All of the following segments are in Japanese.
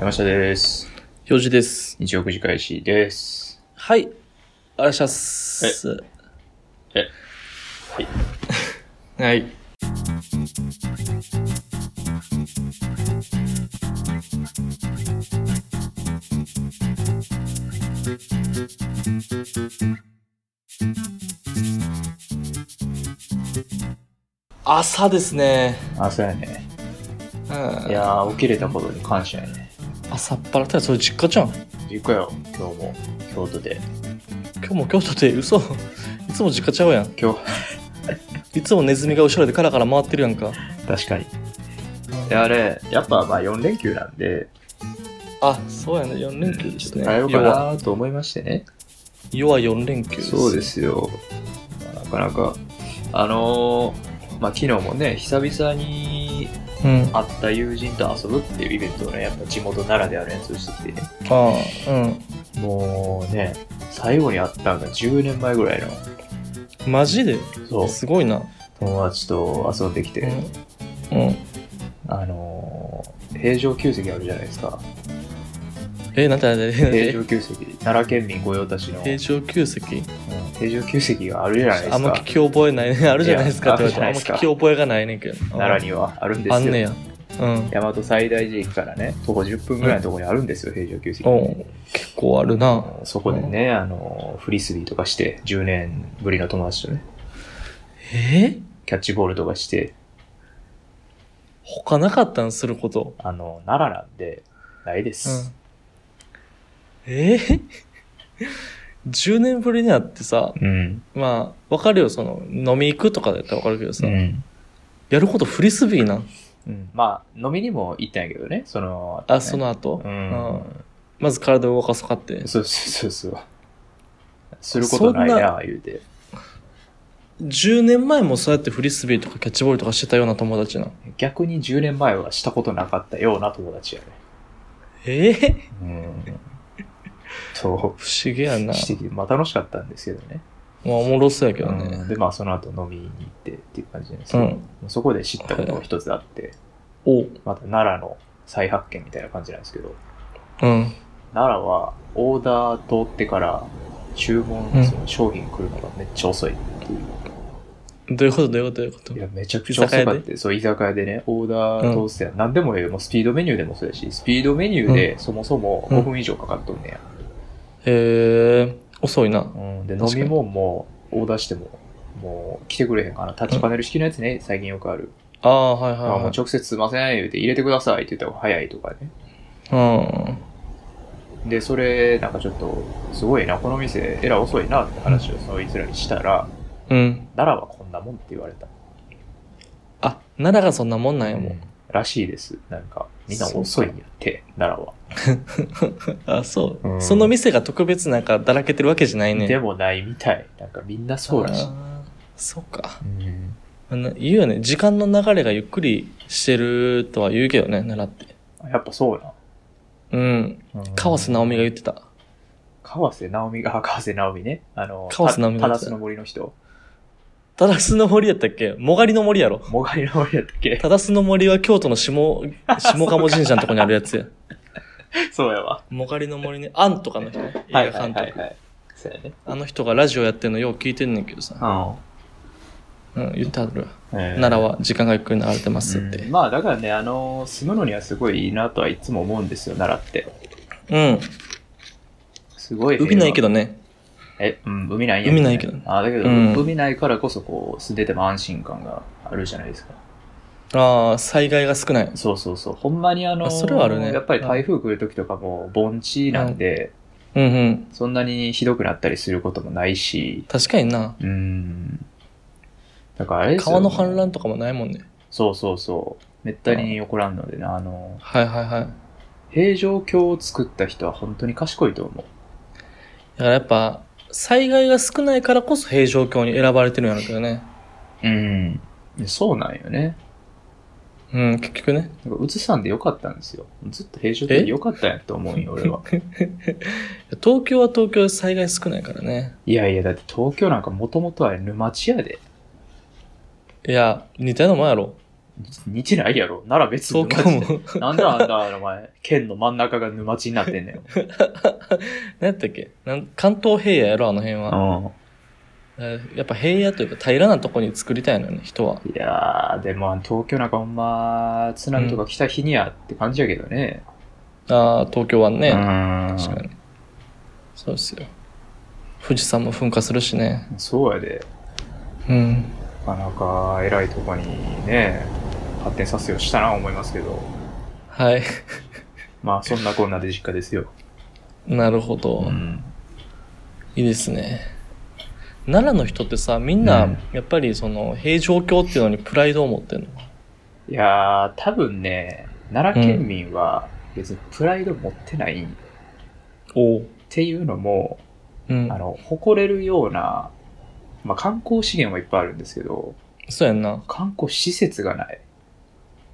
山下です。表示です。日曜9時開始です。はい。あらっしゃっす。え、はい。はい。朝ですね。あ、そうやね。うんいやー、起きれたことに感謝やね。朝っぱらったらそれ実家じゃん。実家よ、今日も、京都で。今日も京都で嘘。いつも実家ちゃうやん。今日、いつもネズミが後ろでカラカラ回ってるやんか。確かに。で、あれ、やっぱまあ4連休なんで、あ、そうやね。4連休ですね。耐えようかなと思いましてね。要は4連休です。そうで。すよ。まあなかなか、あのー、まあ昨日もね、久々にうん。会った友人と遊ぶっていうイベントをね、やっぱ地元ならではのやつをしてきてね。ああ、うん。もうね、最後に会ったのが10年前ぐらいの、マジで？そう、すごいな。友達と遊んできて、うん。うん。あのー、平城宮跡あるじゃないですか。え、なんてなんてなん平て城宮跡、奈良県民御用達の、平城宮跡うん平城宮跡があるじゃないですか。あんま聞き覚えないね。あるじゃないですかって言われてあるじゃないですかあんま聞き覚えがないねんけど。奈良にはあるんですよ。あんねや。うん。大和西大寺駅からね、徒歩10分ぐらいのところにあるんですよ、平城宮跡。おう結構あるな。そこでね、あの、フリスビーとかして、10年ぶりの友達とね、え？キャッチボールとかして、他なかったん？すること。あの、奈良なんで、ないでうすん。。えー ?10 年ぶりに会ってさ、うん。まあ、わかるよ、その、飲み行くとかだったらわかるけどさ、うん。やることフリスビーな。うん。まあ、飲みにも行ったんやけどね、その、あ、その後、うん。まず体を動かそうかって。そうそうそうそう。することないな、言うて。10年前もそうやってフリスビーとかキャッチボールとかしてたような友達な。逆に10年前はしたことなかったような友達やね。ええうん。そ不思議やう。な。まあ楽しかったんですけどね。まあ、おもろそうやけどうんね。で、まあその後飲みに行ってっていう感じなんですけど、うんそこで知ったことが一つあって、おまた奈良の再発見みたいな感じなんですけど、うん。奈良はオーダー通ってから注文のその商品来るのがめっちゃ遅いっていう。どういうこと？どういうこと？どういうこといや、めちゃくちゃ遅かって、そう、居酒屋でね、オーダー通して、何でもええよ。もうスピードメニューでもそうやし、スピードメニューでそもそも5分以上かかっとんねや。へえ、遅いな。うん。で、飲確かにみ物もオーダーしても、もう来てくれへんかな。タッチパネル式のやつね、最近よくある。ああ、はいはい、まあ、もうはい。直接すいません、言うて入れてくださいって言った方が早いとかね。うん。で、それ、なんかちょっと、すごいな、この店、えらい遅いなって話をそいつらにしたら、うん。奈良はこんなもんって言われた。あ、奈良がそんなもんなんやもん。らしいです。なんか、みんな遅いんやって、奈良は。あ、そう、うんその店が特別なんかだらけてるわけじゃないね。でもないみたい。なんかみんなそうらしい。そうか。うんあの言うよね。時間の流れがゆっくりしてるとは言うけどね、奈良って。やっぱそうな。うん。川瀬直美が言ってた。川瀬直美が、あ川瀬直美ね。あの、川瀬直美たたたすの森の人。タダスの森やったっけ？もがりの森やろ。もがりの森やったっけ？タダスの森は京都の下、下鴨神社のとこにあるやつや。そうやわ。もがりの森ね。アンとかの人？ね。映はい画監督。はいはいはい。そうやね。あの人がラジオやってんのよう聞いてんねんけどさ。ううん、言ってはるわ。ん。奈良は時間がゆっくり流れてますって。うんまあだからね、あの、住むのにはすごいいいなとはいつも思うんですよ、奈良って。うん。すごい。海ないけどね。え、うん、海ないんや海ないけどあ、だけど、うん海ないからこそこう、住んでても安心感があるじゃないですか。ああ、災害が少ない。そうそうそう。ほんまにあのあそれはあるねやっぱり台風来る時とかも盆地なんで、うんうん。そんなにひどくなったりすることもないし、確かにな。うん。だからあれですよ川の氾濫とかもないもんね。そうそうそう。めったに起こらんのでね、あの、はいはいはい。平城京を作った人は本当に賢いと思う。だからやっぱ、災害が少ないからこそ平城京に選ばれてるんやろうけどね。うん。そうなんよね。うん、結局ね。うつさんでよかったんですよ。ずっと平城京でよかったんやと思うんよ、俺は。東京は東京で災害少ないからね。いやいや、だって東京なんかもともとは沼地やで。いや、似たようなもんやろ。似てないやろ。奈良別に東京も。なんであんた、お前、県の真ん中が沼地になってんねん。何やったっけ？なん関東平野やろ、あの辺は。うん。えーやっぱ平野というか平らなとこに作りたいのよね、人は。いやー、でも東京なんかほんま、津波とか来た日にやって感じやけどね。ああ、東京湾ね。うん。確かに。そうですよ。富士山も噴火するしね。そうやで。うん。なかなか偉いとこにね、発展させようしたな思いますけど。はい。まあ、そんなこんなで実家ですよ。なるほど。うん。いいですね。奈良の人ってさ、みんなうん、やっぱりその、平城京っていうのにプライドを持ってんの？いやー、多分ね、奈良県民は別にプライド持ってないっおていうのも、うんあ。の、誇れるような、まあ観光資源はいっぱいあるんですけど、そうやんな。観光施設がない。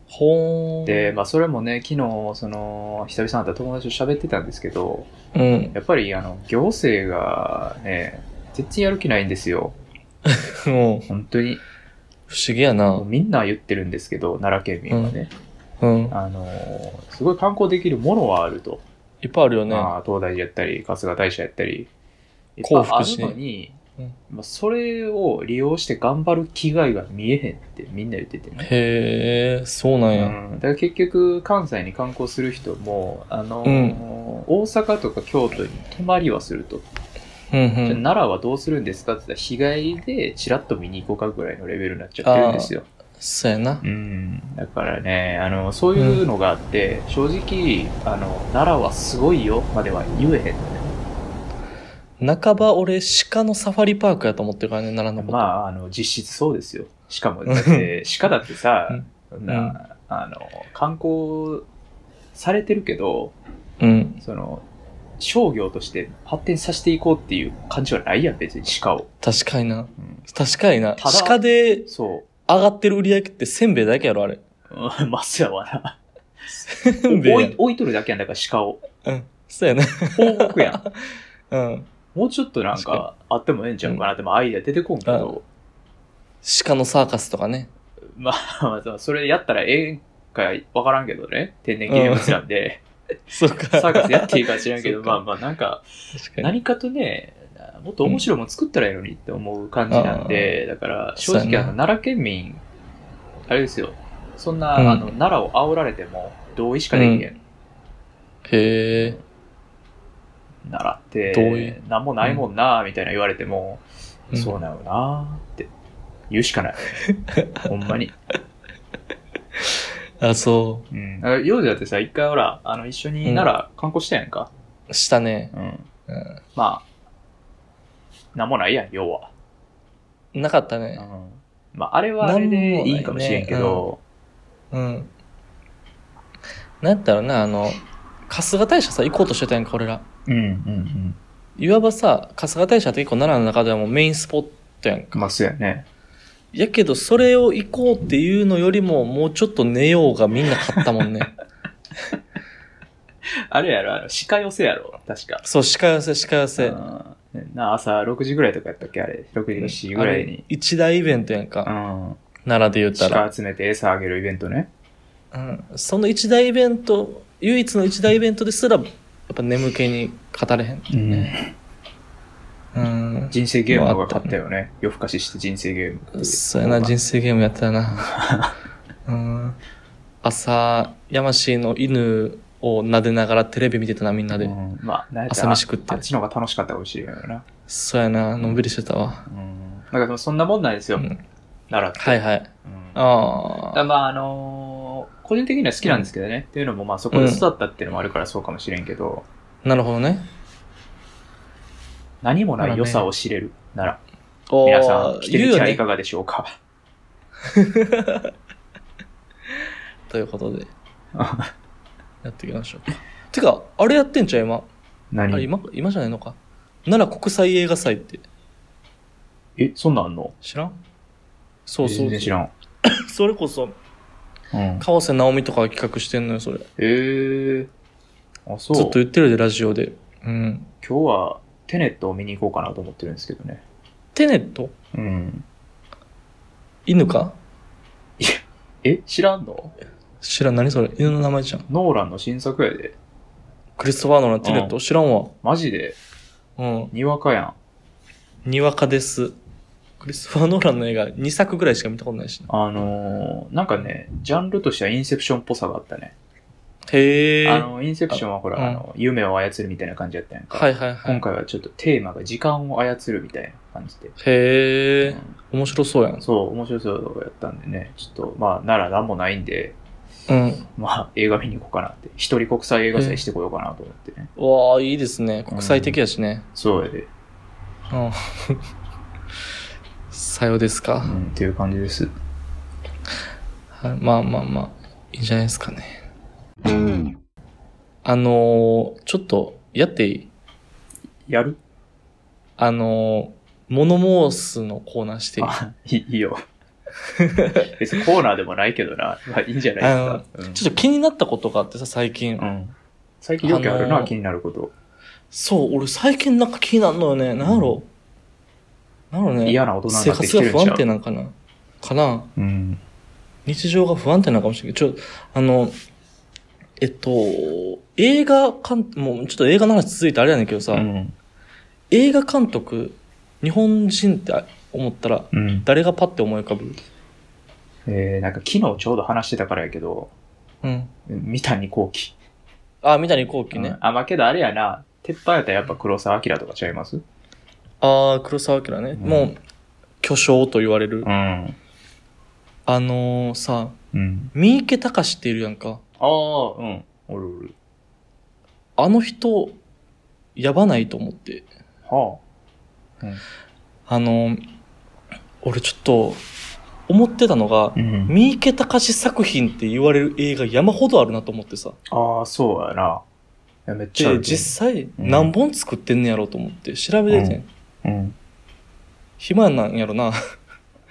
ほ。で、まあそれもね、昨日、その、久々に会った友達と喋ってたんですけど、うん。やっぱりあの、行政がね、全然やる気ないんですよ。もう、本当に。不思議やな。みんな言ってるんですけど、奈良県民はね。うん。あの、すごい観光できるものはあると。いっぱいあるよね。まあ、東大寺やったり、春日大社やったり、いっ幸ぱいあるのに、うんまあ、それを利用して頑張る気概が見えへんってみんな言っててね。へえ、そうなんや。うん、だから結局、関西に観光する人も、あの、うん大阪とか京都に泊まりはすると。うんうじゃ。奈良はどうするんですかって言ったら、日帰りでチラッと見に行こうかぐらいのレベルになっちゃってるんですよ。そうやな。うん。だからね、あの、そういうのがあって、正直、あの、奈良はすごいよまでは言えへん。半ば俺、鹿のサファリパークやと思ってるからね、奈良のこと。まあ、あの、実質そうですよ。しかも、だって、鹿だってさ、そんな、あの、観光されてるけど、うん。その、商業として発展させていこうっていう感じはないやん、別に鹿を。確かにな。うん、確かにな。鹿でそ上がってる売り上げってせんべいだけやろ、あれ。う。うんまっすやわな。せんべいや置い置いとるだけやんだから鹿を。うん。そうやな。放牧やん。うん。もうちょっとなんかあってもええんちゃうかな。って、まあアイデア出てこんけど、鹿のサーカスとかね。まあ、まあそれやったらええんかわからんけどね。天然記念物なんで、そうか。サーカスやっていいか知らんけど、まあまあなんか。何かとね、もっと面白いもの作ったらいいのにって思う感じなんで、だから正直あの、奈良県民、あれですよ、そんな、うん。あの、奈良を煽られても同意しかできへん。へえ。奈良って、なんもないもんな、みたいな言われても、うんそうなのなって言うしかない。ほんまに。あ、そうん。あ幼児だってさ、一回ほら、あの、一緒に奈良観光したやんか。う。したね。うん。うまあ、なんもないやん、要は。ん。なかったね。うん。まあ、あれはあれでいいかもしれんけど、うん。なんやったらな、あの、春日大社さ、行こうとしてたやんか、俺ら。うん、うん、うん。いわばさ、春日大社って結構奈良の中ではもうメインスポットやんか。まあ、そうやね。やけど、それを行こうっていうのよりも、もうちょっと寝ようがみんな買ったもんね。あれやろ、あの、鹿寄せやろ、確か。そう、鹿寄せ、鹿寄せ。うんな、朝6時ぐらいとかやったっけあれ。6時か7時ぐらいに。一大イベントやんうか。ん。奈良で言ったら。鹿集めて餌あげるイベントね。うん。その一大イベント、唯一の一大イベントですら、やっぱ眠気に語れへんっていうね。うん。人生ゲームの方が勝ったよね。夜更かしして人生ゲーム。そうやな、人生ゲームやったな。うん。朝、山氏の犬を撫でながらテレビ見てたな、みんなで。うんまあ、朝ら飯食ってあっちの方が楽しかったかもしれんよな。そうやな、のんびりしてたわ。うん。だからそんなもんなんですよ。うん奈良って。はいはい。うんああ。まあ、あのー個人的には好きなんですけどね。っていうのも、まあ、そこで育ったっていうのもあるからそうかもしれんけど、なるほどね。何もない良さを知れるなら、おー皆さん、来て言うよねみてはいか。がでしょうか？ということで、やっていきましょうか。てか、あれやってんちゃう今？あ何れ今、今じゃないのか？奈良国際映画祭ってえ、そんなんあんの？知らん？そうそう全然知らん。それこそ、うん。川瀬直美とかが企画してんのよ、それ。えー。あ、そう。ずっと言ってるで、ラジオで。うん。今日はテネットを見に行こうかなと思ってるんですけどね。テネット？うん。犬か？え知らんの？知らん、何それ？犬の名前じゃん。ノーランの新作やで。クリストファー・ノーラン・テネット、知らんわ。マジで、うん。にわかやん。にわかです。クリストファー・ノーランの映画2作ぐらいしか見たことないしな。あのー、なんかね、ジャンルとしてはインセプションっぽさがあったね。へえ。あの、インセプションはほら、ああの、夢を操るみたいな感じやったやんか。はいはいはい。今回はちょっとテーマが時間を操るみたいな感じで。へえ、うん面白そうやん。そう、面白そうやったんでね、ちょっと、まあ、なら何もないんで、うん。まあ、映画見に行こうかなって。一人国際映画祭してこようかなと思ってね。わあ、いいですね。国際的やしね。そうやで。うん。さようですか？うん、っていう感じです。はい、まあまあまあ、いいんじゃないですかね。あのー、ちょっと、やっていい？やる？あのー、モノ申すのコーナーしていい？あ、いいよ。別にコーナーでもないけどな。まあ、いいんじゃないですか。うんちょっと気になったことがあってさ、最近。うん。最近よくあるな、あのー気になること。そう、俺最近なんか気になるのよね。なんやろ？なんやろね。嫌な大人に生なってき活が不安てるんちゃう？定なんかなかなうん。日常が不安定なのかもしれないけど、ちょ、あの、えっと、映画監、もうちょっと映画の話続いてあれやねんけどさ、うん。映画監督、日本人って思ったら、うん。誰がパッて思い浮かぶ？えー、なんか昨日ちょうど話してたからやけど、うん。三谷幸喜。あ、三谷幸喜ね。うんあ、まあけどあれやな、鉄板やったらやっぱ黒沢明とかちゃいます？ああ、黒沢明ね。うんもう、巨匠と言われる。ん。あのー、さ、うん。三池隆っているやんか。ああ、うん。おるおる。あの人、やばないと思って。はあのー、俺ちょっと、思ってたのがあ。、うん。三池隆作品って言われる映画山ほどあるなと思ってさ。ああ、そうやな。いやめっちゃあで、る。実際うん何本作ってんねやろうと思って調べててん。うん。暇なんやろな。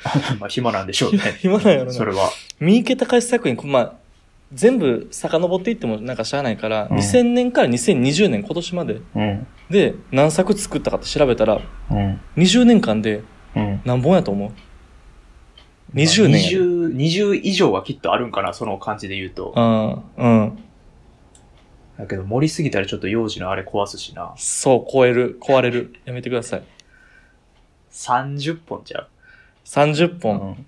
まあ暇なんでしょうね。暇なんやろなそれは。三池隆作品、まあ、全部遡っていってもなんかしゃあないから、うん2000年から2020年今年までうん。で何作作ったかって調べたら、うん。20年間でうん。何本やと思う ?20 年やで。20、20以上はきっとあるんかな、その感じで言うと。うん、うん。だけど盛りすぎたらちょっと幼児のあれ壊すしな。そう、超える、壊れる。やめてください。30本ちゃ30う。本。ん。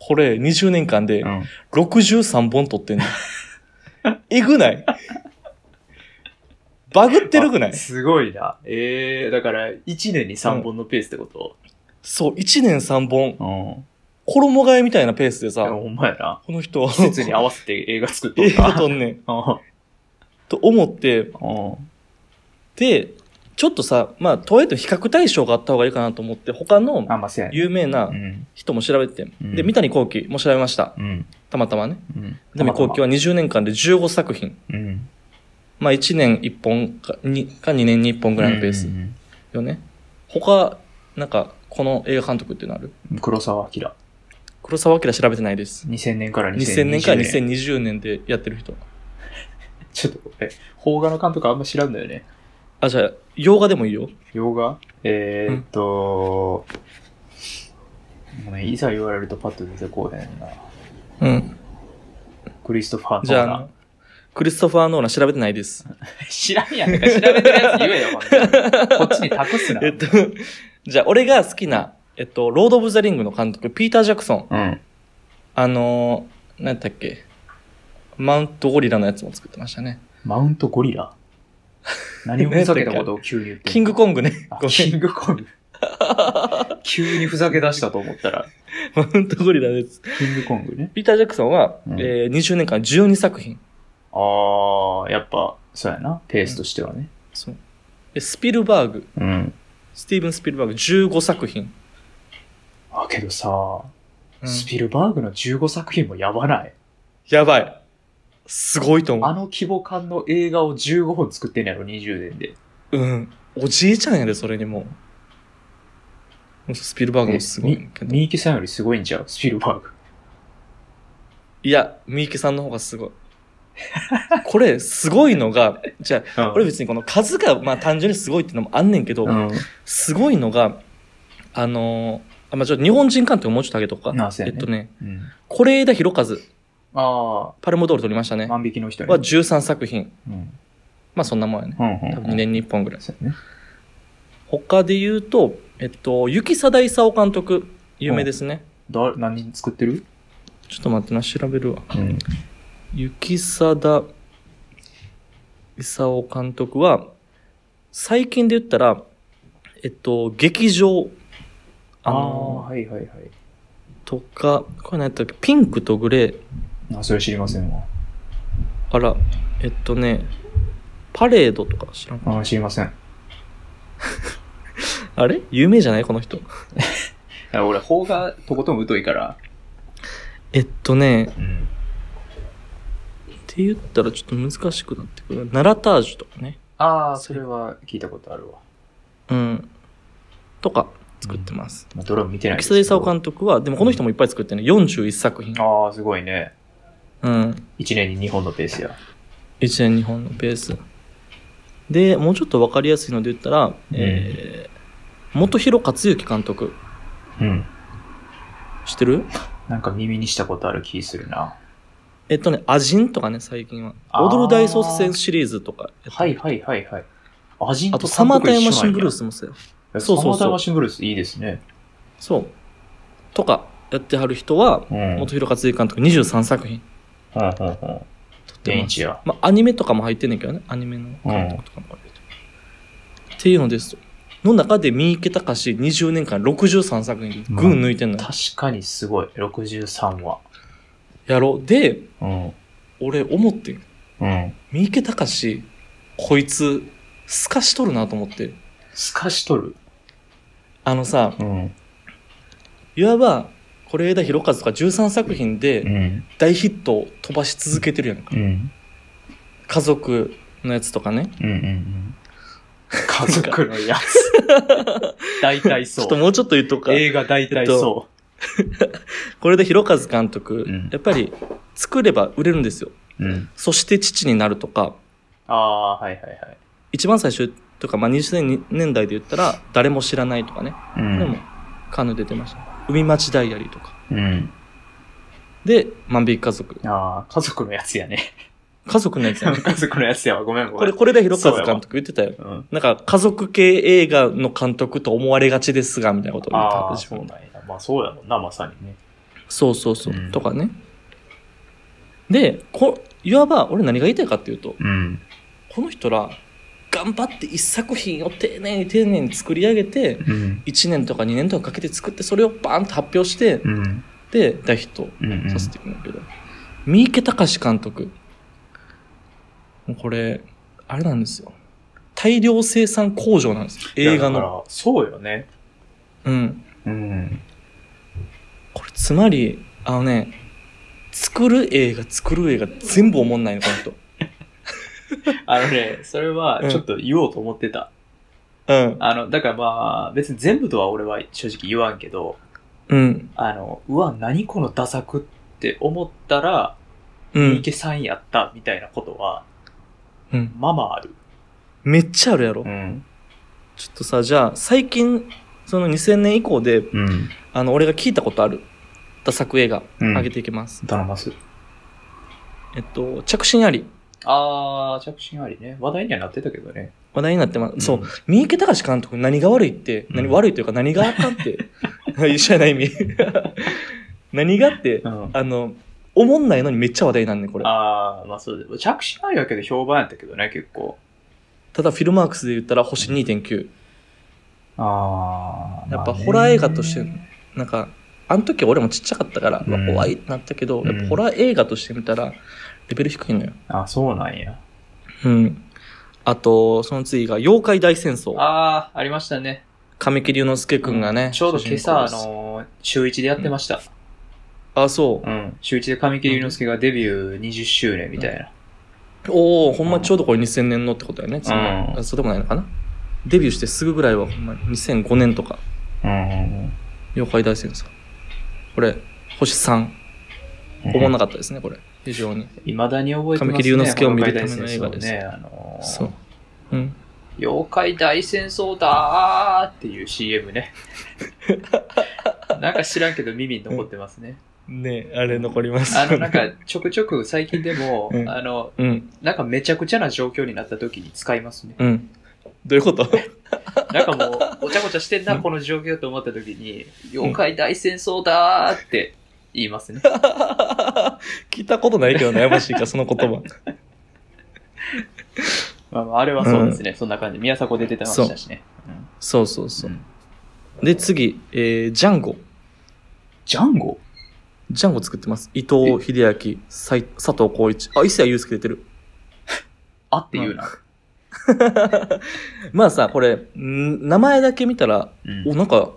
これ20年間でうん。63本撮ってんの。えぐない？バグってるくない？あすごいな。ええー、だから、1年に3本のペースってこと？そう、1年3本。うん。衣替えみたいなペースでさ、ほんまやな。この人は。季節に合わせて映画作っと映るか。画撮んねん。うん。と思って、うん。で、ちょっとさ、まあ、とはいえ比較対象があった方がいいかなと思って、他の。有名なうん。人も調べてて、うんで、三谷幸喜も調べました。うん。たまたまね。うん。三谷幸喜は20年間で15作品。うん。まあ、1年1本か 2, か2年に1本ぐらいのペースうんよね。他、なんか、この映画監督っていうのある？うん黒沢明。黒沢明調べてないです。2000年から2020 2000年から年。2020年でやってる人。ちょっと、え、邦画の監督あんま知らんだよね。あ、じゃあ、洋画でもいいよ。洋画？えー、っと、もうね、いざ言われるとパッと出てこうへんな。うん。クリストファー・ノーじゃあクリストファー・ノーラン調べてないです。知らんやん。だから調べてるやつ言えよ、ほんとに こっちに託すな。えっと、じゃあ、俺が好きな、えっと、ロード・オブ・ザ・リングの監督、ピーター・ジャクソン。うん。あのー、何やったっけ？マウント・ゴリラのやつも作ってましたね。マウントゴリラ？何をふざけたことを急に言っキングコングね。あごめん。キングコング。急にふざけ出したと思ったら、マウント・ゴリラです。キングコングね。ピーター・ジャクソンは、うんえー、20年間12作品。あー、やっぱ、そうやな。ペースとしてはね。そう。でスピルバーグ、うん。スティーブン・スピルバーグ15作品。あ、けどさ、うんスピルバーグの15作品もやばない？やばい。すごいと思あの規模感の映画を15本作ってんやろ、20年で。う。うん。おじいちゃんやで、それにもう。スピルバーグもすごいけど。み三池さんよりすごいんちゃう？スピルバーグ。いや、三池さんの方がすごい。これ、すごいのが、じゃあ、うんこれ別にこの数が、まあ単純にすごいっていうのもあんねんけど、うん。すごいのが、あのーあ、まあちょっと日本人監督もうちょっと上げとくか。ねえっとね、うん。是枝裕和。あパルモドール取りましたあ、ね。万引きの人ね。は13作品。うん。まあそんなもんやね。うんうん。多分2年に1本ぐらい。そうやね。他で言うと、えっと、雪貞勲監督、有名ですね。だ、何人作ってる？ちょっと待ってな、調べるわ。うん。雪貞勲監督は、最近で言ったら、えっと、劇場、あの、ー、はいはいはい。とか、これ何やったっけ？ピンクとグレー。あ、それ知りませんわ。あら、えっとね、パレードとか知らんああ、知りません。あれ？有名じゃない？この人？あ俺、法がとことん疎いから。えっとね、うん。って言ったらちょっと難しくなってくる。ナラタージュとかね。ああ、それは聞いたことあるわ。うん。とか作ってます。まあ、ドラム見てない木曽勲監督は、でもこの人もいっぱい作ってるね。41作品。ああ、すごいね。うん。1年に2本のペースや。1年2本のペース。で、もうちょっとわかりやすいので言ったら、えー、元広克行監督。うん。知ってる？なんか耳にしたことある気するな。えっとね、アジンとかね、最近は。踊る大捜査線シリーズとかはいはいはいはい。アジンあと、サマータイムマシンブルース。スもそうよ。サそうそうそうマータイムマシンブルースいいですね。そう。とか、やってはる人は、うん。元広克行監督23作品ほんほんほん。撮ってます。まあ、アニメとかも入ってんねんけどね。アニメの監督とかも入ってる。っていうのですと。の中で三池隆20年間63作品で群抜いてんのよ。確かにすごい。63話。やろう。で、うん。俺思ってん。うん。三池隆こいつ、透かしとるなと思って。透かしとる？あのさ、うん。いわば、是枝裕和とか13作品うでん。大ヒットを飛ばし続けてるやんか。うん。家族のやつとかね。うんうんうん。家族のやつ。大体そう。ちょっともうちょっと言っとくか。映画大体そ これで広和監督、うんやっぱり作れば売れるんですよ。う。うん。そして父になるとか、ああ、はいはいはい。一番最初とか、まあ、20年代で言ったら、誰も知らないとかね。うこれもん。、カヌー出てました。海町ダイアリーとか。うん。で、万引き家族。ああ、家族のやつやね。家族のやつやね。家族のやつやわ。ごめんごめん。これ、これで広和監督言ってたよ。うん。なんか、家族系映画の監督と思われがちですが、みたいなことを言ってああ、たそうなんや。まあそうやもんな、まさにね。そうそうそう、うんとかね。で、こ、いわば、俺何が言いたいかっていうと、うん。この人ら、頑張って一作品を丁寧に丁寧に作り上げて、うん。1年とか2年とかかけて作って、それをバーンと発表して、うん。で、大ヒットうんうん。させていくんだけど、三池隆監督。もうこれ、あれなんですよ。大量生産工場なんですよ。映画の。そうよね。うん。うん。これ、つまり、あのね、作る映画、作る映画、全部おもんないの、この人。あのね、それはちょっと言おうと思ってた。うん。あの、だからまあ、別に全部とは俺は正直言わんけど、うん。あの、うわ、何このダ作って思ったら、三うん。池さんやったみたいなことは、うん。まあまあある。めっちゃあるやろ。ん。ちょっとさ、じゃあ、最近、その2000年以降で、うん。あの、俺が聞いたことある、ダ作映画、うん上げていきます。頼ます。えっと、着信あり。あー、着信ありね。話題にはなってたけどね。話題になってます。そうん。三池隆監督何が悪いって、何うん悪いというか何があかんって、一緒やない意味。何がって、うん。あの、おもんないのにめっちゃ話題なんねん、これ。あー、まあそうで。着信ありやけど評判やったけどね、結構。ただ、フィルマークスで言ったら星2.9。あー。やっぱ、ホラー映画として、なんか、あの時俺もちっちゃかったから、うんまあ怖いってなったけど、うんやっぱホラー映画として見たら、レベル低いのよ。あ、そうなんや。うん。あと、その次が、妖怪大戦争。あー、ありましたね。神木隆之介くんがね。ちょうど今朝、あの、週1でやってました。あ、そうう。ん。週1で神木隆之介がデビュー20周年みたいな。おおほんまちょうどこれ2000年のってことだよね。次うんあそうでもないのかな。デビューしてすぐぐらいはほんまに2005年とか、うん。妖怪大戦争。これ、星3。おもんなかったですね、これ。非常に。いまだに覚えてますね。神木隆之介を見るための映画ですね。あのーそう。うん。妖怪大戦争だーっていう CM ね。なんか知らんけど耳に残ってますね。ねあれ残ります。あの、なんか、ちょくちょく最近でも、うんあの、うん。なんかめちゃくちゃな状況になった時に使いますね。うん。どういうこと？なんかもう、ごちゃごちゃしてんな、うんこの状況と思った時に、妖怪大戦争だーって言いますね。聞いたことないけど悩ましいか、その言葉。まあまあ、あれはそうですね。そんな感じ。宮迫出てましたしね。うんそうそうそうう。んで、次、えー、ジャンゴ。ジャンゴ？ジャンゴ作ってます。伊藤秀明、さい佐藤浩一。あ、伊勢谷友介出てる。あって言うな。まあさ、これ、ん名前だけ見たら、うんお、なんか、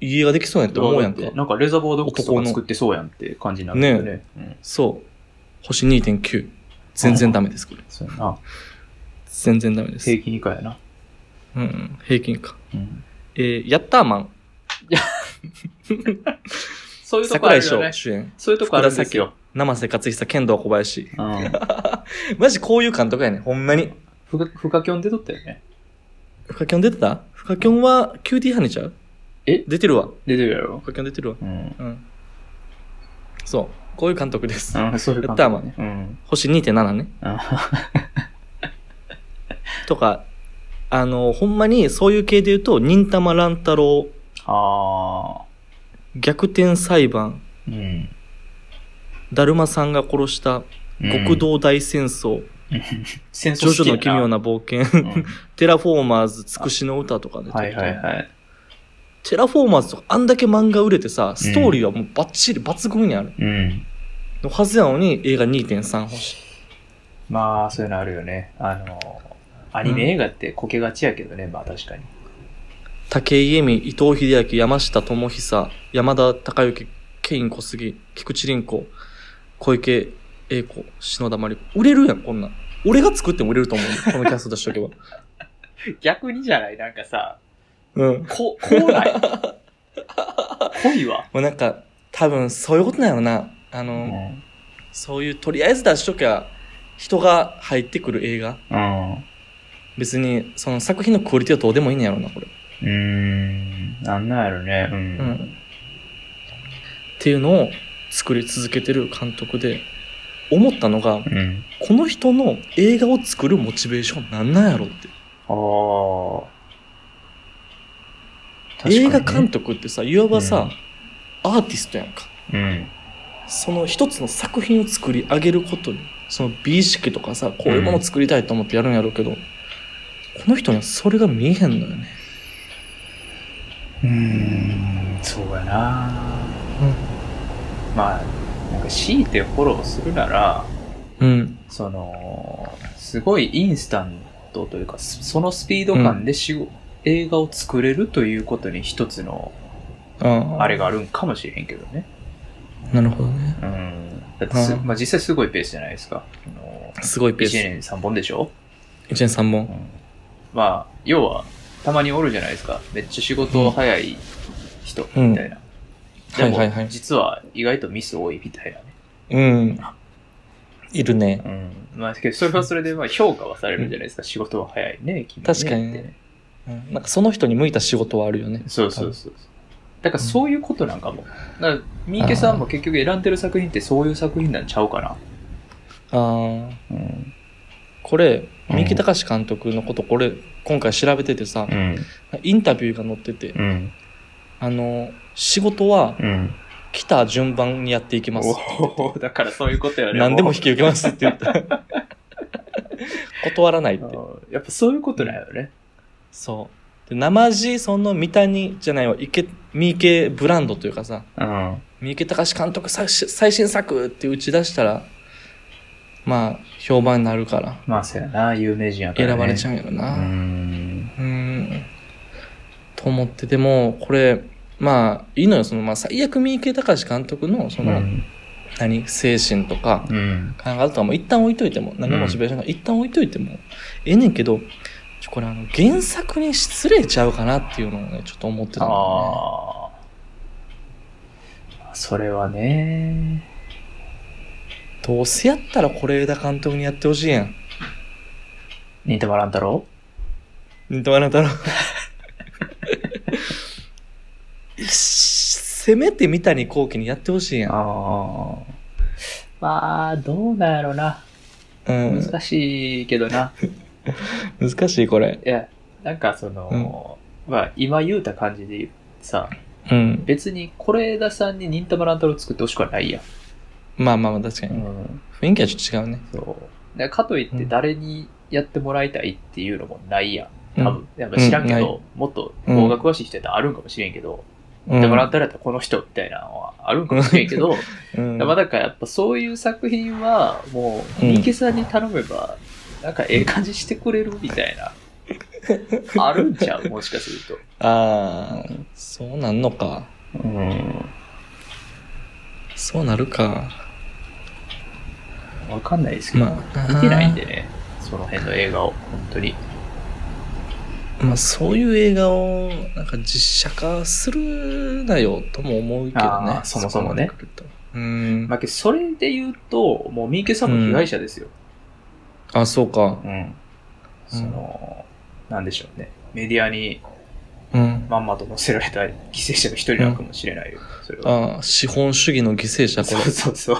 家ができそうやんって思うやんか。なんかレザーボードックスとか作ってそうやんって感じになるよね。うんそう。星2.9。全然ダメです、これ。そうやな。全然ダメです。平均以下やな。うんうん、平均か。うんえー、ヤッターマン。そういうとこあ桜井翔るよね。主演。そういうとこあるんですよ。生瀬勝久、剣道小林。うん。マジこういう監督やねんほんまに。ふか、ふかきょん出とったよね。フカキョン出てた？フカキョンはキューティーハニーちゃう？え？出てるわ。出てるやろ？フ。カキョン出てるわ。うん。うん。そう。こういう監督です。うん、そういうヤッターマンね。うん。星2.7ね。あ とか、あの、ほんまにそういう系で言うと、忍たま乱太郎、あ逆転裁判、ー。うん。だるまさんが殺した極道大戦争、戦 ジョジョの奇妙な。な冒険、うん テラフォーマーズ、つくしの歌とかで、はいはいはい。テラフォーマーズとかあんだけ漫画売れてさ、ストーリーはもうバッチリ抜群にある。うん。のはずやのに映画2.3星。まあ、そういうのあるよね。あの、アニメ映画ってこけがちやけどね、まあ確かに。武井咲、伊藤英明、山下智久、山田孝之、ケイン・コスギ、菊池凛子、小池栄子、篠田麻里子。売れるやん、こんなん。俺が作っても売れると思う。このキャスト出しとけば。逆にじゃない？なんかさ、うん。こ、こうない濃いわ。もうなんか、多分そういうことなんやろな。あの、うん。そういう、とりあえず出しときゃ、人が入ってくる映画。うん。別に、その作品のクオリティはどうでもいいんやろな、これ。うーん。なんなんやろね。う。うんん。っていうのを作り続けてる監督で、思ったのが、うん。この人の映画を作るモチベーションなんなんやろって。ああ。映画監督ってさ、いわばさ、アーティストやんか。うん。その一つの作品を作り上げることに、その美意識とかさ、こういうものを作りたいと思ってやるんやろうけど、この人にはそれが見えへんのよね。うーん。そうやな。まあ、なんか強いてフォローするなら、うん。その、すごいインスタントというか、そそのスピード感でしご、映画を作れるということに一つの、ああれがあるんかもしれへんけどね。なるほどね。うん。だってす、うんまあ実際すごいペースじゃないですか。あのすごいペース。1年3本でしょ？一年三本。うん。まあ、要は、たまにおるじゃないですか。めっちゃ仕事早い人、うんみたいな。でもはいはいはい。実は意外とミス多いみたいなね。うん。いるね。うん。まあ、けどそれはそれでまあ評価はされるじゃないですか。仕事は早いね、君ね確かにねうんなんかその人に向いた仕事はあるよね。そうそうそう。だからそういうことなんかも。だから、三池さんも結局選んでる作品ってそういう作品なんちゃうかな。ああ。うん。これ、うん三木隆監督のこと、これ、今回調べててさ、うん。インタビューが載ってて、うん。あの、仕事はうん。来た順番にやっていきます。だからそういうことよね。何でもう引き受けますって言った。断らないって。やっぱそういうことなんよね。そう。で、生地、その三谷じゃないわ、池、三池ブランドというかさ、うん。三池隆監督最新最新作って打ち出したら、まあ、評判になるから、まあ、そうやな。有名人やから、ね。選ばれちゃううんやろな。う。うんーん。と思って、でも、これ、まあ、いいのよ、その、まあ、最悪三池隆監督の、その、うん。何、精神とか、うん。考えとかも一旦置いといても、何のモチベーションが一旦置いといても、ええねんけど、これあの、原作に失礼ちゃうかなっていうのをね、ちょっと思ってたの、ね。ああ。それはね。どうせやったら是枝監督にやってほしいやん。忍たま乱太郎似たわなたら。一せめて三谷幸喜にやってほしいやん。ああ。まあ、どうなんやろな。うん。難しいけどな。難しい、これ。いや、なんかその、まあ、今言うた感じでさ、うん。別に是枝さんに忍たま乱太郎作ってほしくはないやん。まあまあまあ、確かに。ん。雰囲気はちょっと違うね。そう。でかといって誰にやってもらいたいっていうのもないやん。うん多分。やっぱ知らんけど、もっと方が詳しい人やったらあるんかもしれんけど、うんでもらったらやったらこの人みたいなのはあるんかもしれんけど、うん。まあだからやっぱそういう作品はもう、うん三池さんに頼めば、なんかええ感じしてくれるみたいな、あるんちゃう？もしかすると。ああ、そうなんのか。うん。そうなるか。わかんないですけど、まあ、見てないんでね、その辺の映画を、本当に。まあ、そういう映画を、なんか実写化するなよ、とも思うけどね。そもそもね。うん。まあ、それで言うと、もう三池さんも被害者ですよ。あ、そうか。うん。その、なんでしょうね。メディアにうん。まんまと載せられた犠牲者の一人なのかもしれないよ。それは。ああ、資本主義の犠牲者、こそうれ。そうそう。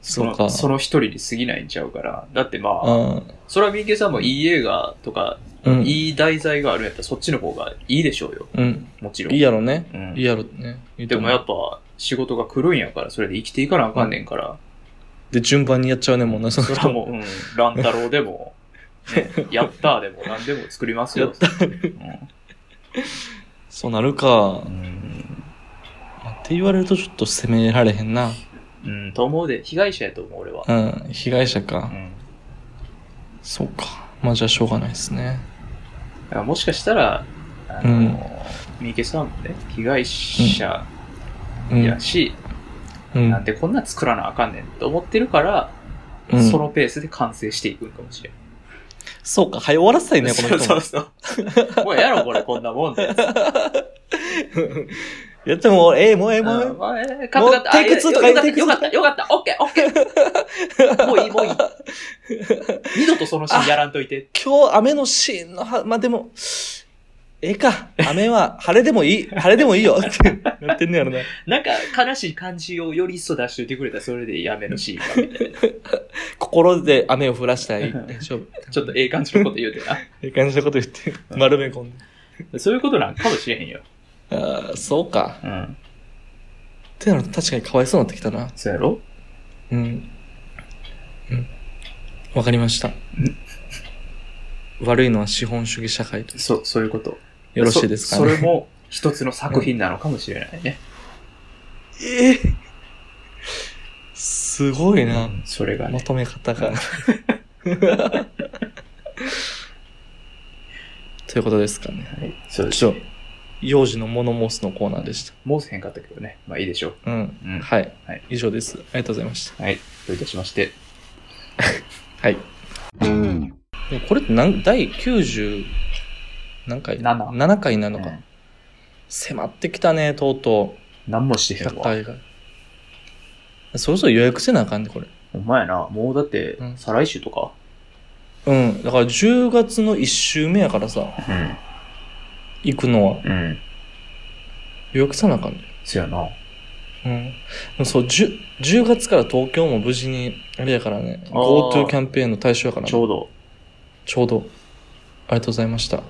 そ そうかの、その一人に過ぎないんちゃうから。だってまあ、あそれは三池さんもいい映画とか、あ、うん。いい題材があるんやったらそっちの方がいいでしょうよ。うん。もちろん。いいやろね。うんいいやろね。でもやっぱ仕事が来るんやから、それで生きていかなあかんねんから。で、順番にやっちゃうねもんな、そそれはもう、うん、乱太郎でも、ね、やったーでも何でも作りますよ。やったそうなるかう。ん。って言われるとちょっと責められへんな。うん、うん、と思うで、被害者やと思う、俺は。うん。被害者か。うん。そうか。まあじゃあしょうがないですね。だからもしかしたら、あの、うん三池さんもね、被害者うん。やし、うん。なんでこんなん作らなあかんねんと思ってるから、うんそのペースで完成していくんかもしれん。そうか。早終わらせたいね、この人も。そうそうそう。もうやろ、これ、こんなもんで。やっても、ええ、もうええ、もうええうん。まあえーカットカット。もうテイクツーとかあよかった、テイクツーよかった、よかった、オッケー、オッケー。もういい、もういい。二度とそのシーンやらんといて。今日雨のシーンのは、まあ、でも、ええか。雨は、晴れでもいい。晴れでもいいよ。ってなってんねやろな。なんか、悲しい感じをより一層出しといてくれたら、それでやめのシーンか、みたいな。心で雨を降らしたい。ち ょちょっとええ感じのこと言うてな。ええ感じのこと言って、丸め込んで。そういうことなんかもしれへんよ。ああ、そうか。うん。ってなると確かにかわいそうになってきたな。そうやろ？うん。うん。わかりました。悪いのは資本主義社会と。そう、そういうこと。よろしいですかね。そそれも一つの作品なのかもしれないね。ええすごいな。それがね。まとめ方が。ということですかね。はい、そうですちょ、幼児の物申すのコーナーでした。もうせへんかったけどね。まあいいでしょうん。う。うん。はい。はい以上です。ありがとうございました。はい。どういたしまして。はい。でもこれって何、第90何回？7 7回なのか。うん迫ってきたね、とうと何もしてう。100へんわ。回が。そろそろ予約せなあかんね、これ。ほんまやな。もうだってう、ん再来週とか？うん。だから10月の1週目やからさ、うん。行くのはうん。予約せなあかんね。そやな。うん。そう、10, 10月から東京も無事に、あれやからね、GoTo キャンペーンの対象やからねちょうど。ちょうど。ありがとうございました。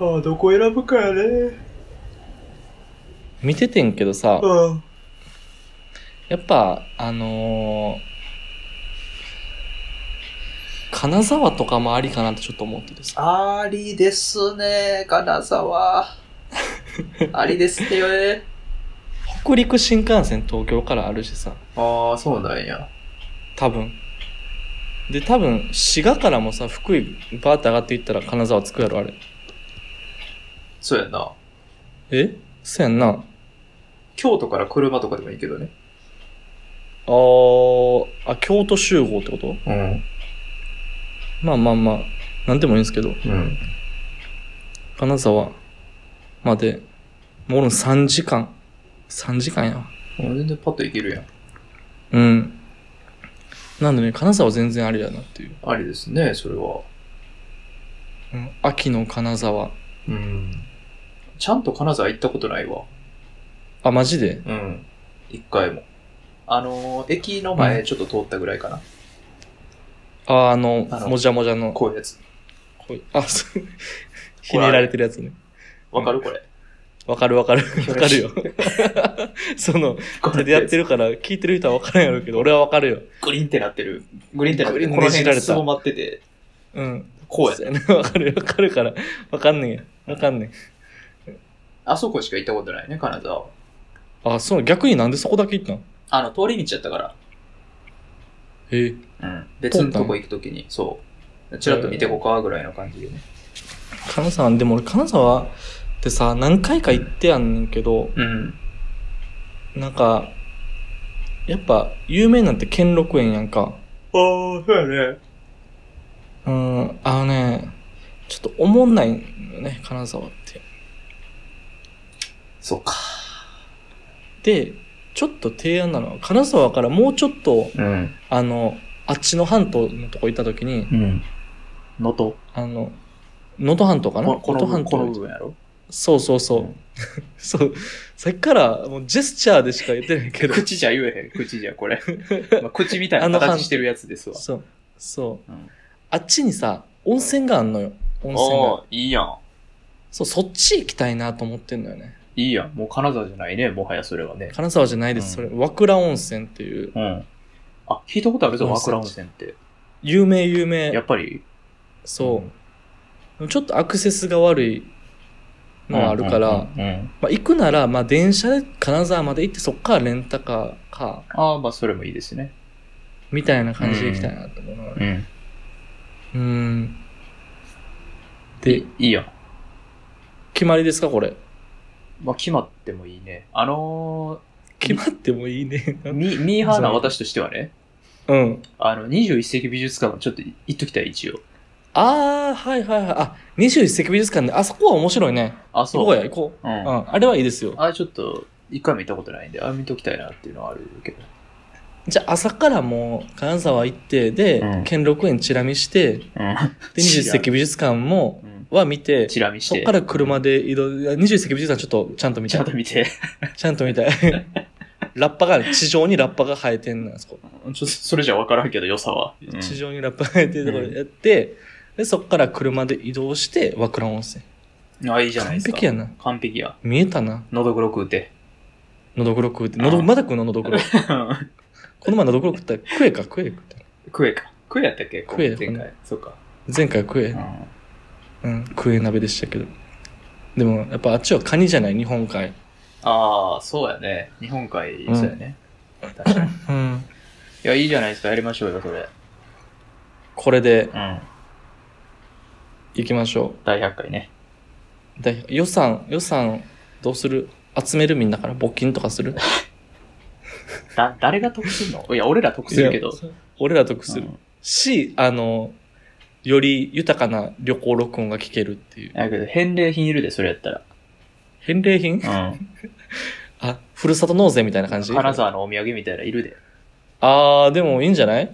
ああ、どこ選ぶかやね。見ててんけどさ、うん。やっぱ、あのー金沢とかもありかなってちょっと思っててさ。ありですね、金沢。ありですねよね。北陸新幹線東京からあるしさ、ああ、そうなんや。多分。で、多分、滋賀からもさ、福井バーって上がっていったら金沢着くやろ、あれ。そうやな。え？そうやんな。京都から車とかでもいいけどね。あー、あ、京都集合ってこと？うん。まあまあまあ、なんでもいいんですけど、うん。金沢まで、もう俺3時間。3時間やわ。全然パッといけるやん。うん。なんでね、金沢全然ありやなっていう。ありですね、それは。うん、秋の金沢。うん。ちゃんと金沢行ったことないわ。あ、マジで？うん。一回も。あのー、駅の前ちょっと通ったぐらいかな。あ、あの、あのもじゃもじゃの。こういうやつ。こうあ、そう。ひねられてるやつね。わかるこれ？わかるわかる。わかる よ。その、手でやってる。るから、聞いてる人はわからんやろうけど、俺はわかるよ。グリンってなってる。グリンってなってる。グリンこのねじられた辺にすぼまってて、うん。こうやね。そうやね。わかるわかるから、わかんねんや。わかんねん。あそこしか行ったことないね、金沢は。あ、そう、逆になんでそこだけ行ったの？あの、通り道やったから。へえ。うん。別のとこ行くときに、そう。ちらっと見てこうかぐらいの感じでね。金沢、でも俺金沢ってさ、何回か行ってやんねんけど、うん。なんか、やっぱ、有名なんて兼六園やんか。ああ、そうやね。うん、あのね、ちょっと思んないんよね、金沢って。そうか。で、ちょっと提案なのは、金沢からもうちょっと、うん。あの、あっちの半島のとこ行った時に、うん。のと、あの、能登半島かな？能登半この島部分やろ？そうそうそう。うん そう。さっきから、もうジェスチャーでしか言ってないけど。口じゃ言えへん、口じゃ、これ。まあ、口みたいな形してるやつですわ。そう。そう。うんあっちにさ、温泉があんのよ。温泉が。ああ、いいやん。そう、そっち行きたいなと思ってんのよね。いいやん。もう金沢じゃないね、もはやそれはね。金沢じゃないです、それ。和倉温泉っていう、うん。あ、聞いたことあるぞ、和倉温泉って。有名有名や。っぱり。そう。ちょっとアクセスが悪いのはあるから、うんうんうんうんまあ行くなら、まあ電車で金沢まで行ってそっからレンタカーか、ああ、まあそれもいいですね。みたいな感じで行きたいなと思うのよね。ん。うーん。で、でい、いやん。決まりですかこれ？まあ決まってもいいね。あの決まってもいいね。ー、ミミーハーな私としてはね、うん。あの、21世紀美術館はちょっと行っときたい、一応。あー、はいはいはい。あ、21世紀美術館ね。あそこは面白いね。あ、行そう。こうや、行こう。う。うんん。あれはいいですよ。あれちょっと、一回も行ったことないんで、あれ見ときたいなっていうのはあるけど。じゃあ朝からもう金沢行って、で、うん兼六園チラ見して、で、うん。21世紀美術館も、うんは見て、チラ見して。そっから車で移動、いや21世紀美術館ちょっとちゃんと見たいちゃん。と見て。ちゃんと見たい。ラッパが、地上にラッパが生えてんのよ、そこ。それじゃ分からんけど、良さは。うん地上にラッパが生えてるところでやって、で、そっから車で移動して、和倉温泉。あ、いいじゃない完ですか。璧やな。完璧や。見えたな。のどぐろ食うて。のどぐろ食うって。のど、うんまだ食うののどぐろ。この前のどぐろ食ったら、食えか食え食った。食えか。食えやったっけ？食え前回。そうか。前回食えう。んうん、食え鍋でしたけど。でも、やっぱあっちはカニじゃない、日本海。ああ、そうやね。日本海、うんそうやね。確かに。いうん。や、いいじゃないですか。やりましょうよ、それ。これでうん。行きましょ第100回ね。う。で予算、予算、どうする？集めるみんなから？募金とかする？だ、誰が得するの？いや、俺ら得するけど俺ら得する。うんし、あの、より豊かな旅行録音が聞けるっていう。だけど、返礼品いるで、それやったら。返礼品？うん。あ、ふるさと納税みたいな感じ？金沢のお土産みたいないるで。あー、でもいいんじゃない？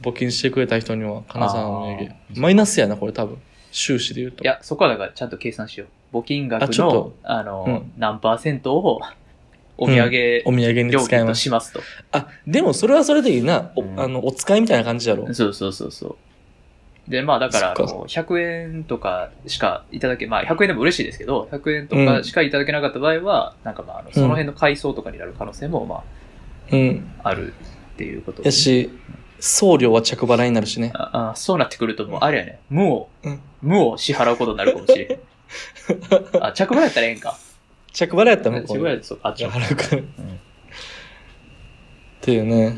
募金してくれた人には、金沢のお土産マイナスやな、これ多分。収支で言うと。いや、そこはだからちゃんと計算しよう。募金額のあちょっと、あの、うん何パーセントをお土産お土産に使います。しますと。あ、でもそれはそれでいいな。お,、うんあのお使いみたいな感じやろ。そうそうそうそう。で、まあだから、あそっかの、100円とかしかいただけ、まあ100円でも嬉しいですけど、100円とかしかいただけなかった場合は、なんかまああの、その辺の階層とかになる可能性も、まうん。あ、あるっていうことやし、送料は着払いになるしね。ああそうなってくるともう、あれやね、無を、うん無を支払うことになるかもしれん。あ、着払いやったらええんか。着払いやったら着向こうで払いでそう、あっちの払うから。っうんていうね。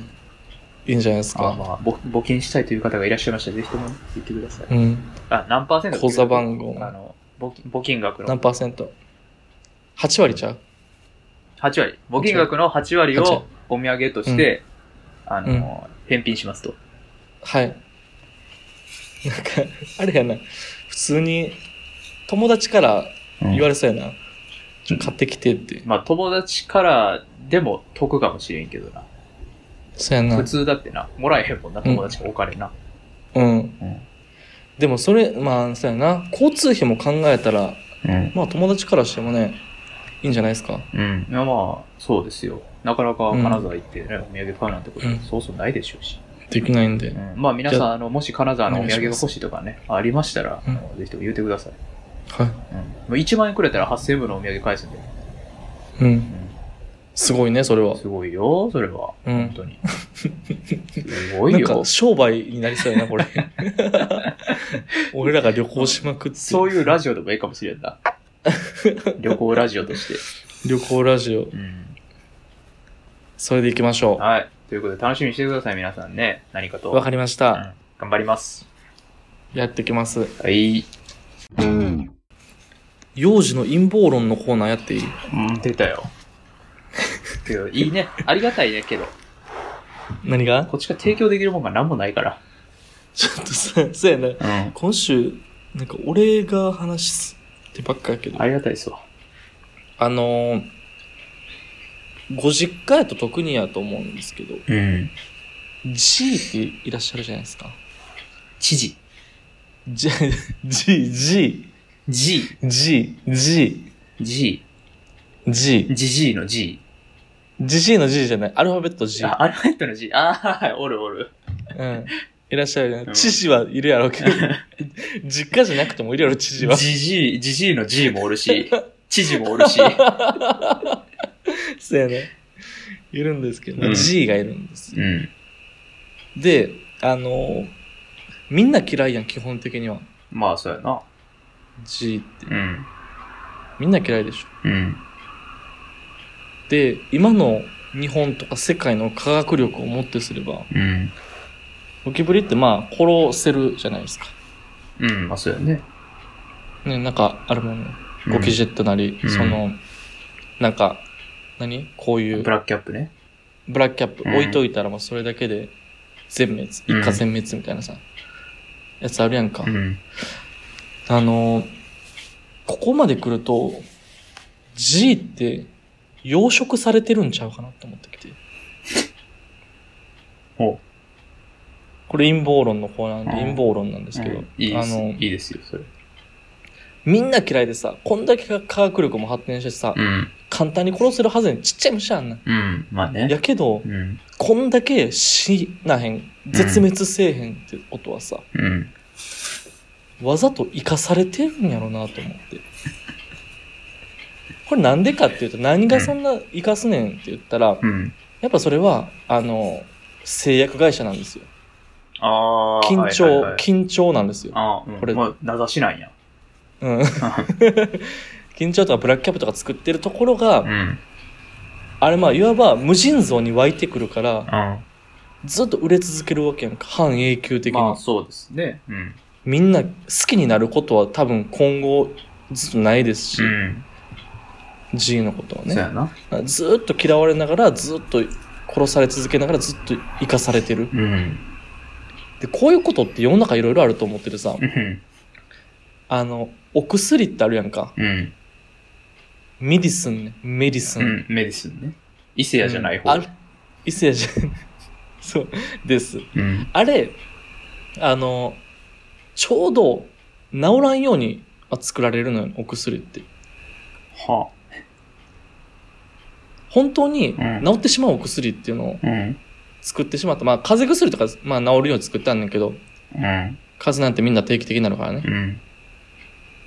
いいんじゃないですか。あまあ、ぼ募金したいという方がいらっしゃいましたら、ぜひとも言ってください。うん。あ、何パーセント口座番号あの、募金募金額の何パーセント ?8 割ちゃう？8割。募金額の8割8割をお土産として、あの、返品しますと。はい。なんか、あれやな。普通に、友達から言われそうやな。ちょ買ってきてって。まあ、友達からでも得かもしれんけどな。そうやな普。通だってな、もらえへんもんな、友達からお金な。うん。うん。でもそれ、まあ、そうやな。交通費も考えたら、うん。まあ友達からしてもね、いいんじゃないですか？うん。いや、まあ、そうですよ。なかなか金沢行ってね、お土産買うなんてことうんそうそうないでしょうし。できないんでう。ん、まあ皆さじん、あの、もし金沢のお土産が欲しいとかね、ありましたら、ぜひとも言ってください。はい。うん。もう1万円くれたら8000円分のお土産返すんで。うん。うん。すごいね、それは。すごいよ、それは。うん本当に。すごいなんよか。商売になりそうやな、これ。俺らが旅行しまくって。そういうラジオでもいいかもしれんな。旅行ラジオとして。旅行ラジオ。うん。それで行きましょはい。ということで、楽しみにしてください、皆さんね。何かと。う。わかりましうんた。頑張ります。やってきます。はい。幼児の陰謀論のコーナーやっていい？うん、出たよ。けど、いいね。ありがたいね、けど。何が？こっちが提供できるもんが何もないから。ちょっとさ、そうやな。うん。今週、なんか俺が話してばっかやけど、ありがたいですわ。あのー、ご実家やと特にやと思うんですけど、うん。G っていらっしゃるじゃないですか。知事。G、G、G、G。G、G、G。G、ジジイの G。G の G じゃない、アルファベット G。あ、アルファベットの G。あーはい、おるおる。うん。いらっしゃるねう。ん知事はいるやろうけど、実家じゃなくてもいるやろ、知事は。ジジイ、ジジイの G もおるし、知事もおるし。そうやね。いるんですけど、うん G がいるんですよ。うん。で、あのーみんな嫌いやん、基本的には。まあ、そうやな。G って。うん。みんな嫌いでしょ。うん。で、今の日本とか世界の科学力をもってすれば、うん。ゴキブリってまあ殺せるじゃないですか。うん、まあ、そうやね。ね、なんかあるもんね。うんゴキジェットなり、うんその、なんか、何？こういうブラックキャップね。ブラックキャップうん置いといたらもうそれだけで全滅、一家全滅みたいなさ、やつあるやんか。うん。あのー、ここまで来ると、G って養殖されてるんちゃうかなって思ってきて。ほこれ陰謀論の方なんで、うん陰謀論なんですけど、うんいいです。あのい、いですよ、それ。みんな嫌いでさ、こんだけ科学力も発展してさ、うん。簡単に殺せるはずやんちっちゃい虫あんな。うん。まあね。やけどう、ん。こんだけ死なへん、絶滅せえへんってことはさ、うん。わざと生かされてるんやろなと思って。これなんでかっていうと、何がそんな生かすねんって言ったら、うん。やっぱそれは、あの、製薬会社なんですよ。ああ。緊張、はいはいはい緊張なんですよ。あこれまあ、名指しなんや。うん。緊張とかブラックキャップとか作ってるところが、うん。あれまあ、いわば無尽蔵に湧いてくるから、うん。ずっと売れ続けるわけやんか。半永久的に。まあ、そうですね。うん。みんな好きになることは多分今後ずっとないですし、うん。G のことはそうやね。な。ずーっと嫌われながら、ずっと殺され続けながらずっと生かされてる。うん。で、こういうことって世の中いろいろあると思っててさ、うん。あの、お薬ってあるやんか。うん。メディスンね。メディスン。うん。メディスンね。伊勢屋じゃない方。あれ伊勢屋じゃん。そうです。うん。あれ、あの、ちょうど治らんように作られるのよ、お薬って。は本当にうん治ってしまうお薬っていうのを。作ってしまった。まあ、風邪薬とか、まあ、治るように作ったんだけど、うん。風邪なんてみんな定期的になるからね。うん。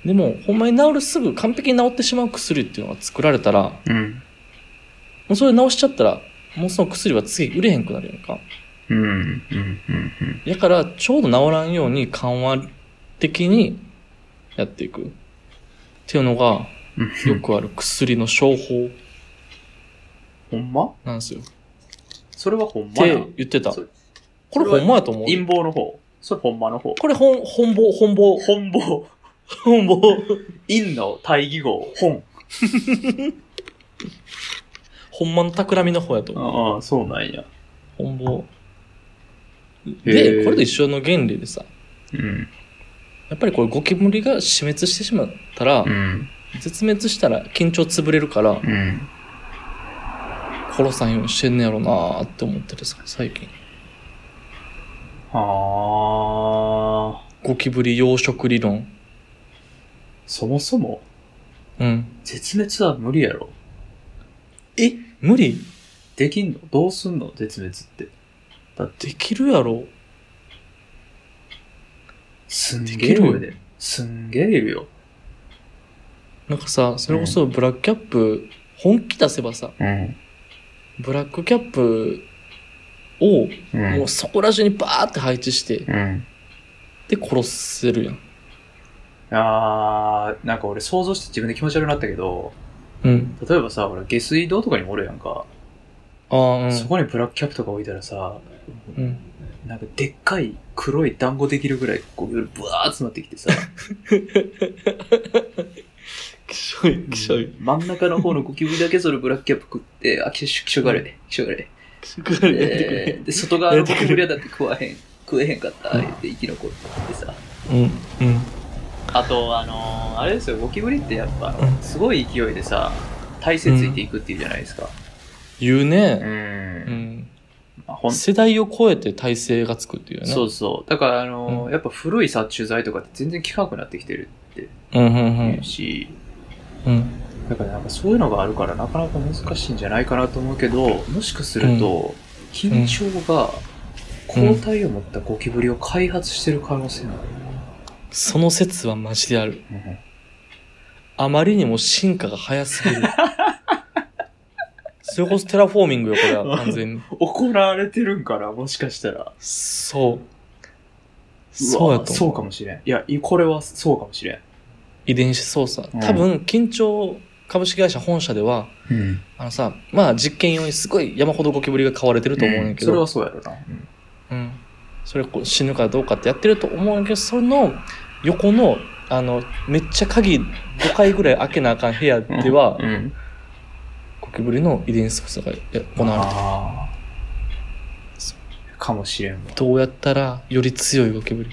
でも、ほんまに治るすぐ完璧に治ってしまう薬っていうのが作られたら、もうん。うそれ治しちゃったら、もうその薬は次売れへんくなるやんか。うん。うん。うん。だから、ちょうど治らんように緩和的にやっていく。っていうのが、うん。よくある薬の商法ほんま？なんですよ。っそれはほんまてや。言ってた。これほんまやと思う。陰謀の方？それほんまの方？これ本、本坊、本坊、本坊。本坊。陰の対義語、本。ほんまの企みの方やと思う。ああ、そうなんや。本坊。へで、ーこれと一緒の原理でさ、うん。やっぱりこれゴキブリが死滅してしまったら、うん。絶滅したら緊張潰れるから、うん。殺さんようにしてんねやろなーって思っててさ、最近。はあ。ゴキブリ養殖理論。そもそも、うん。絶滅は無理やろ。え？無理？できんの？どうすんの？絶滅って。だって、できるやろすんできるげえいるで。すんげえいるよ。なんかさ、それこそブラックキャップ、本気出せばさ、うん。ブラックキャップを、うん。もうそこら中にバーって配置して、うん。で殺せるやん。あー、なんか俺想像して自分で気持ち悪くなったけど、うん。例えばさ、俺下水道とかにもおるやんか。ああ、うん。そこにブラックキャップとか置いたらさ、うん。なんかでっかい黒い団子できるぐらい、こう、ブワー集まってきてさ、きしょい、きしょい。真ん中の方のゴキブリだけそれブラックキャップ食って、あ、きしょ、きしょがれ、きしょがれ。きしょくらいやってくれ。で、外側のゴキブリはだって食わへん、食えへんかった、言って生き残ってさ。うん。うん。あと、あのーあれですよ、ゴキブリってやっぱうん、すごい勢いでさ、体勢ついていくっていうじゃないですか。う。言うね。うんん。まあほん世代を超えて体制がつくっていうね。そうそう。だから、あのーうんやっぱ古い殺虫剤とかって全然効かなくなってきてるってうん。うんし、うん。だからなんかそういうのがあるからなかなか難しいんじゃないかなと思うけど、もしかすると、金鳥が抗体を持ったゴキブリを開発してる可能性もある。その説はマジである。うんあまりにも進化が早すぎる。それこそテラフォーミングよ、これは、完全に。行われてるんかなもしかしたら。そう。そうやと。そうかもしれん。いや、いこれはそうかもしれん。遺伝子操作うん。多分、金鳥株式会社本社では、うん。あのさ、まあ実験用にすごい山ほどゴキブリが飼われてると思うねんけど、それはそうやろな。うん。それこう死ぬかどうかってやってると思うんだけど、その横の、あの、めっちゃ鍵5回ぐらい開けなあかん部屋では、うん。ゴキブリの遺伝子操作がや行われてる。かもしれんわ。どうやったらより強いゴキブリ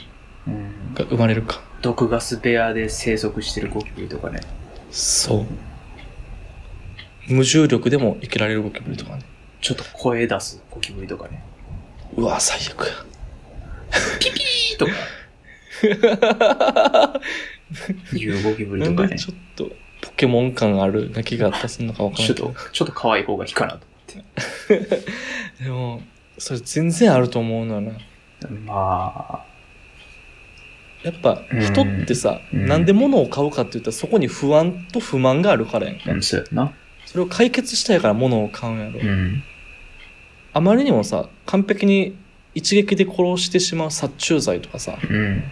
うん。が生まれるか。毒ガス部屋で生息してるゴキブリとかね。そう。無重力でも生きられるゴキブリとかね。ちょっと声出すゴキブリとかね。うわ、最悪や。ピーとか いうゴキブリとかね。ちょっとポケモン感ある鳴きが出すのかわからんけどちょっと。、ちょっと可愛い方がいいかなと思って。でも、それ全然あると思うのよな。まあ、やっぱうん人ってさ、うんなんで物を買うかって言ったらそこに不安と不満があるからやんか。うな。それを解決したいから物を買うんやろ。うん。あまりにもさ、完璧に一撃で殺してしまう殺虫剤とかさ、うん。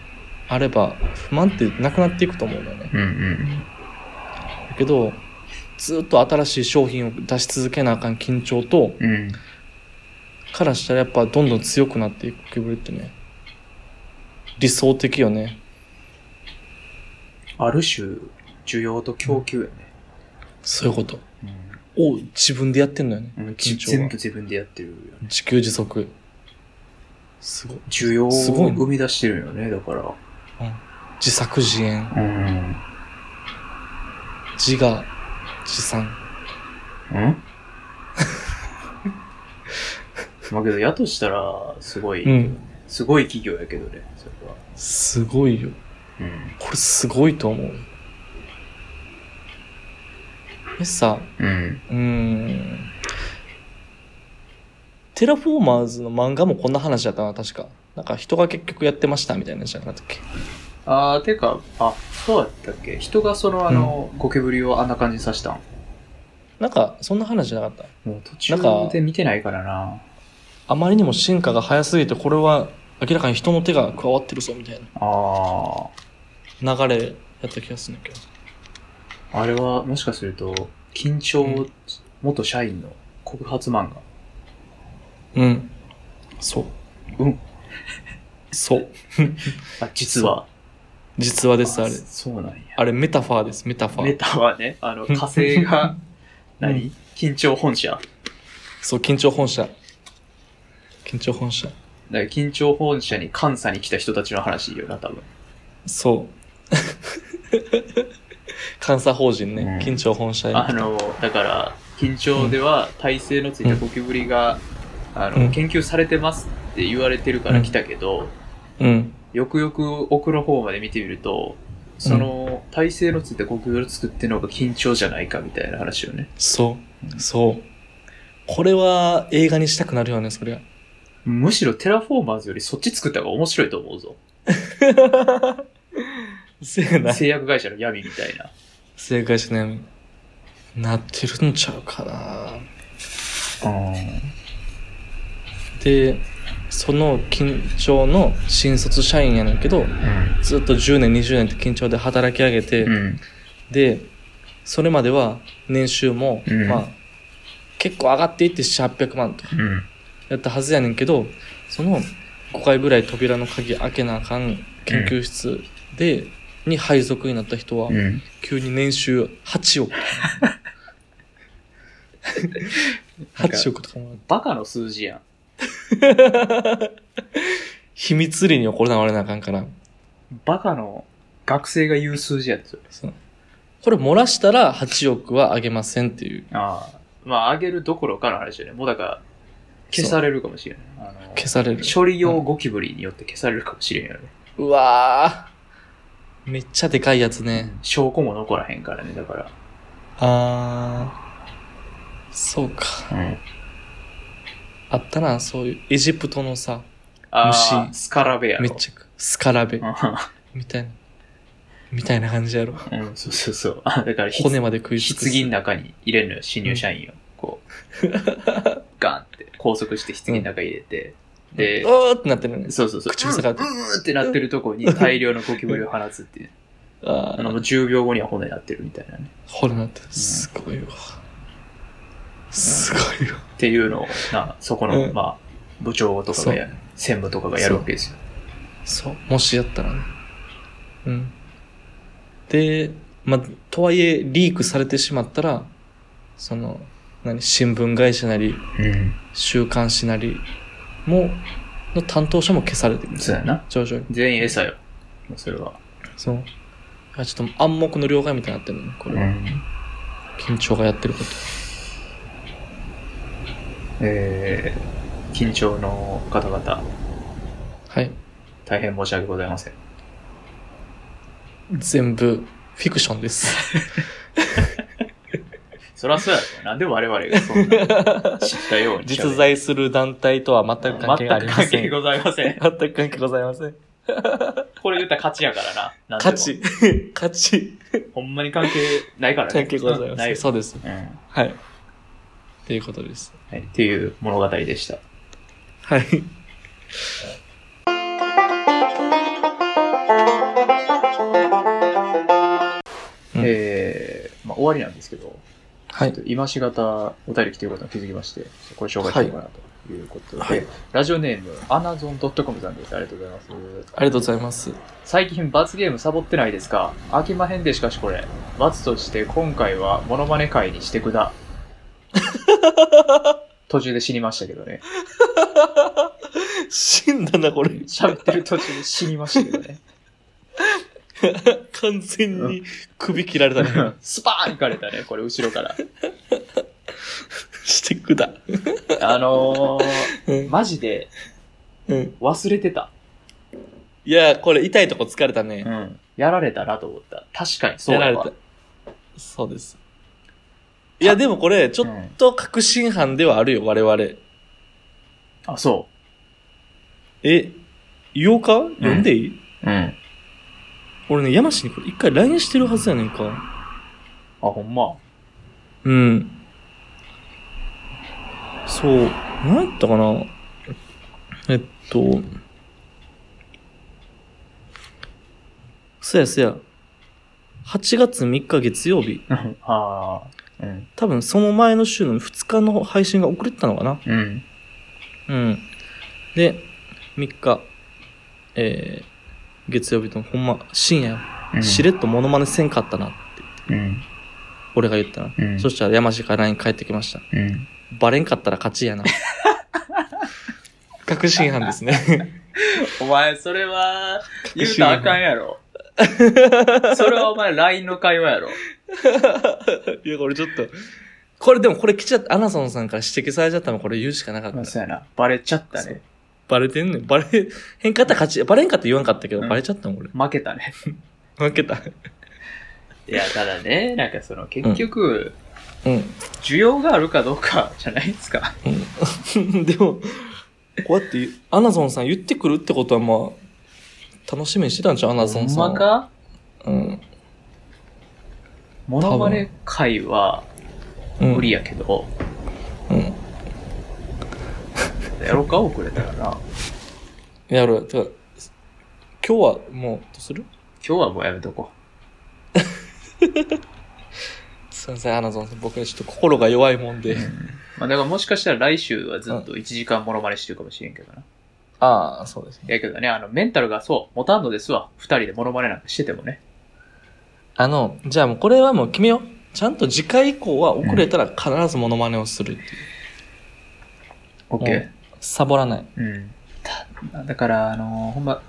あれば不満ってなくなっていくと思うのよね。うん。うん。だけど、ずっと新しい商品を出し続けなあかん緊張と、うん。からしたらやっぱどんどん強くなっていくゴキブリってね、理想的よね。ある種、需要と供給やね。そういうこと。うん。を自分でやってんのよね。うん、緊張は全部。自分でやってるよね。自給自足。すごい。需要をすごいね生み出してるよね、だから。自作自演。うん。自我、自産。うん？まあけど、やとしたら、すごい、うん。すごい企業やけどね、それは。すごいよ。うん。これすごいと思う。えさ、うん。うーん。テラフォーマーズの漫画もこんな話だったな、確か。なんか人が結局やってましたみたいなじゃなかったっけ？あー、てか、あ、そうやったっけ？人がその、あの、ゴキブリをあんな感じにさしたん？なんか、そんな話じゃなかった？もう途中で見てないからな。あまりにも進化が早すぎて、これは明らかに人の手が加わってるぞ、みたいあな流れやった気がするんだけど。あ、あれは、もしかすると、緊張元社員の告発漫画。うん。そう。うん。そう。あ、実は。実話です、あれ。そうなんや。あれ、メタファーです、メタファメー。タはね、あの、火星が 何、うん緊張本社。そう、緊張本社。緊張本社。ら緊張本社に監査に来た人たちの話よな、多分。そう。監査法人ね、うん緊張本社へあの、だから、緊張では耐性のついたゴキブリが、あの、うん研究されてますって言われてるから来たけど、うん。よくよく奥の方まで見てみると、その、耐性のついたゴキブリを作ってるのが金鳥じゃないかみたいな話よね。そう。そう。これは映画にしたくなるよね、そりゃ。むしろテラフォーマーズよりそっち作った方が面白いと思うぞ。せやな。製薬会社の闇みたいな。正解しね、なってるんちゃうかな。で、その金鳥の新卒社員やねんけど、ずっと10年、20年って緊張で働き上げて、うん。で、それまでは年収も、うんまあ、結構上がっていって7、800万とかうん。やったはずやねんけど、その5回ぐらい扉の鍵開けなあかん研究室で、に配属になった人は、うん。急に年収8億。8億とかもバカの数字やん。秘密裏に行われなあかんから。バカの学生が言う数字やん、そこれ漏らしたら8億はあげませんっていう。ああ。まあ、上げるどころかの話よね。もうだから、消されるかもしれない。あの消される。処理用ゴキブリによって消されるかもしれんよね。うわー。めっちゃでかいやつね。証拠も残らへんからね、だから。あー。そうか。うん。あったな、そういう。エジプトのさ、ああ、虫スカラベやろ。めっちゃ、スカラベうみたいな。みたいな感じやろ。ん、うんそうそうそう。あだから、ひ骨まで食い尽くす。棺の中に入れるのよ、新入社員を。こう、ガンって拘束して棺の中に入れて、で、おーってなってるね。そうそうそう。口塞がってうーんってなってるとこに大量のゴキブリを放つっていう。ああの、もうー。10秒後には骨になってるみたいなね。骨なってる。すごいわ。すごいわ。っていうのを、な、そこの、うんまあ、部長とかがやる、専務とかがやるわけですよ。そう。もしやったらね。うん。で、まあ、とはいえ、リークされてしまったら、その、何、新聞会社なり、うん。週刊誌なりも、の担当者も消されてくる。そうやな。徐々に。全員餌よ。もうそれは。そう。いやちょっと暗黙の了解みたいになってるね、これは。緊張がやってること。えー、緊張の方々、はい。大変申し訳ございません。全部、フィクションです。そりゃそうやろ。なんで我々がそんな知ったように。実在する団体とは全く関係があり全くません。関係ございません。全く関係ございません。これ言ったら勝ちやからな。勝。ち。勝ち。ほんまに関係ないからね。関係ございません。そうです。うん。ははい。っていうことです。い。っていう物語でした。はい。うんえー、まあ終わりなんですけど、はい今しがたお便り来てることに気づきまして、これ紹介しようかなということで、はいラジオネーム、アナゾン .com さんです。ありがとうございます。ありがとうございます。最近罰ゲームサボってないですか？飽きまへんでしかしこれ。罰として今回はモノマネ会にしてくだ。途中で死にましたけどね。死んだな、これ。喋ってる途中で死にましたけどね。完全に首切られたね。スパーンいかれたね、これ後ろから。してくだ。あのうんー、マジでうん。忘れてた。いや、これ痛いとこ疲れたね。うん。やられたなと思った。確かにそうやられた。。そうです。いや、でもこれ、ちょっと確信犯ではあるよ、我々。あ、そえ、言おうか？読んでいい、う。うん。俺ね、山氏にこれ一回 LINE してるはずやねんか。あ、ほんま。うん。そう。何やったかなえっと。そやそや。8月3日月曜日。ああ。うん。多分その前の週の2日の配信が遅れてたのかなうん。うん。で、3日、えー、月曜日のほんま深夜、うんしれっとモノマネせんかったなって、うん。俺が言ったな。うん。そしたら山氏から LINE 返ってきました。うん。バレんかったら勝ちやな。確信犯ですね。お前、それは、言うたらあかんやろ。それはお前、LINE の会話やろ。いや、これちょっと、これでもこれ来ちゃった、アナソンさんから指摘されちゃったのこれ言うしかなかった。まあそうやな。バレちゃったね。バレてんねん。バレ、へんかったら勝ち、バレんかったら言わんかったけど、うんバレちゃったもん俺。負けたね。負けた。いや、ただね、なんかその、結局、うん。需要があるかどうか じゃないですか。うん。でも、こうやって、アナゾンさん言ってくるってことはまあ、楽しみにしてたんちゃう？アナゾほんンさん。まか？うん。モノマネ界はうん。無理やけど、うん。やろうか遅れたらな。やる。てか、今日はもう、どうする？今日はもうやめとこ すいません、アナゾンさん。僕はちょっと心が弱いもんで。う。まあだからもしかしたら来週はずっと1時間モノマネしてるかもしれんけどな。ああ、そうですね。やけどね、あの、メンタルがそう、持たんのですわ。二人でモノマネなんかしててもね。あの、じゃあもうこれはもう決めよう。ちゃんと次回以降は遅れたら必ずモノマネをするっていう。オッケー。サボらない。うん。ただから、あのーほんま、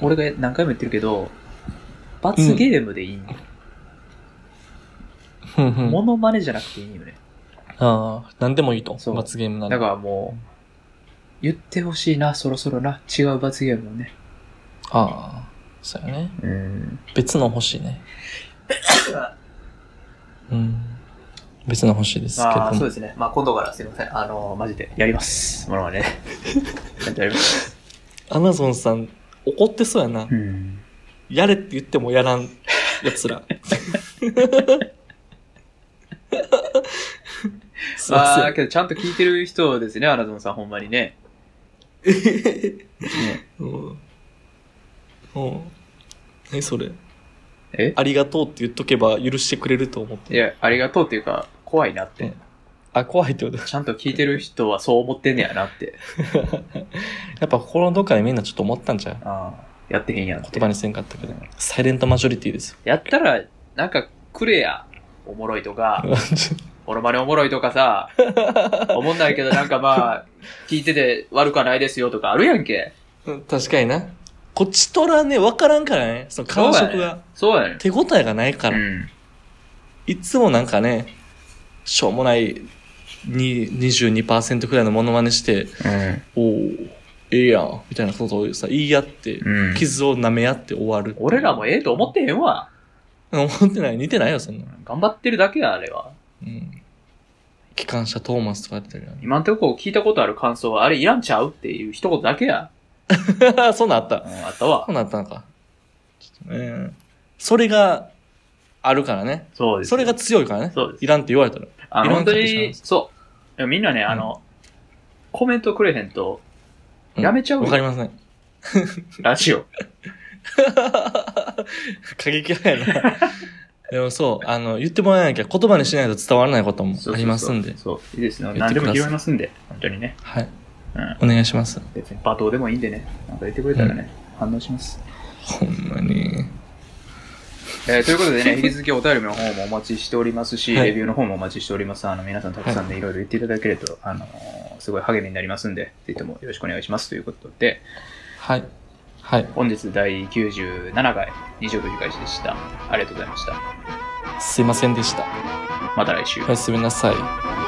俺が何回も言ってるけど、罰ゲームでいいんだよ。ふんモノマネじゃなくていいよね。ああ、なんでもいいと。罰ゲームなだら。からもう、言ってほしいな、そろそろな。違う罰ゲームをね。ああ、そうやね。うん。別の欲しいね。うん。別の欲しいですけどまあ、そうも。ですね。まあ、今度からすいません。あのーマジでやります。モノマネ。ちゃんとやります。アマゾンさん、怒ってそうやな。うん。やれって言ってもやらんやつら。すいませあ。けどちゃんと聞いてる人ですね、アナゾンさん、ほんまにね。ねうん。うん。何それえ？ありがとうって言っとけば許してくれると思って。いや、ありがとうっていうか、怖いなって。うんあ、怖いってこと？ちゃんと聞いてる人はそう思ってんねやなって。やっぱ心のどっかでみんなちょっと思ったんちゃう？ああ、やってへんやんって言葉にせんかったけど。サイレントマジョリティですよ。やったら、なんか、くれや。おもろいとか、モノマネおもろいとかさ、思んないけどなんかまあ、聞いてて悪くはないですよとかあるやんけ。うん確かにな。こっちとらね、わからんからね。その感触が。そうやね。手応えがないから。うん。いつもなんかね、しょうもないに22%くらいのモノマネして、おおええやん、みたいなことをさ、言い合って、うん。うん。傷を舐め合って終わる。俺らもええと思ってへんわ。思ってない、似てないよ、そんな。頑張ってるだけや、あれは。うん。機関車トーマスとかやってたけどね。今んとこ聞いたことある感想は、あれいらんちゃうっていう一言だけや。そんなんあったう。ん、あったわそ。んなんあったのか。ちょっとね。それがあるからね。そうです。それが強いからね。そうですいらんって言われたら。あの、本当に、そう。でもみんなね、あの、コメントくれへんと、うんやめちゃうよわかりません。ラジオ。過激派やな。でもそう、あの、言ってもらわなきゃ言葉にしないと伝わらないこともありますんで。そう。いいですね。何でも拾いますんで、本当にね。はい。うん。お願いします。別に罵倒でもいいんでね。なんか言ってくれたらね、反応します。ほんまに。えーということでね、引き続きお便りの方もお待ちしておりますし、はいレビューの方もお待ちしております。あの、皆さんたくさんでいろいろ言っていただけると、あのーすごい励みになりますんで、ぜひともよろしくお願いしますということで、はい。はい。本日第97回、日曜日開始でした。ありがとうございました。すいませんでした。また来週。おやすみなさい。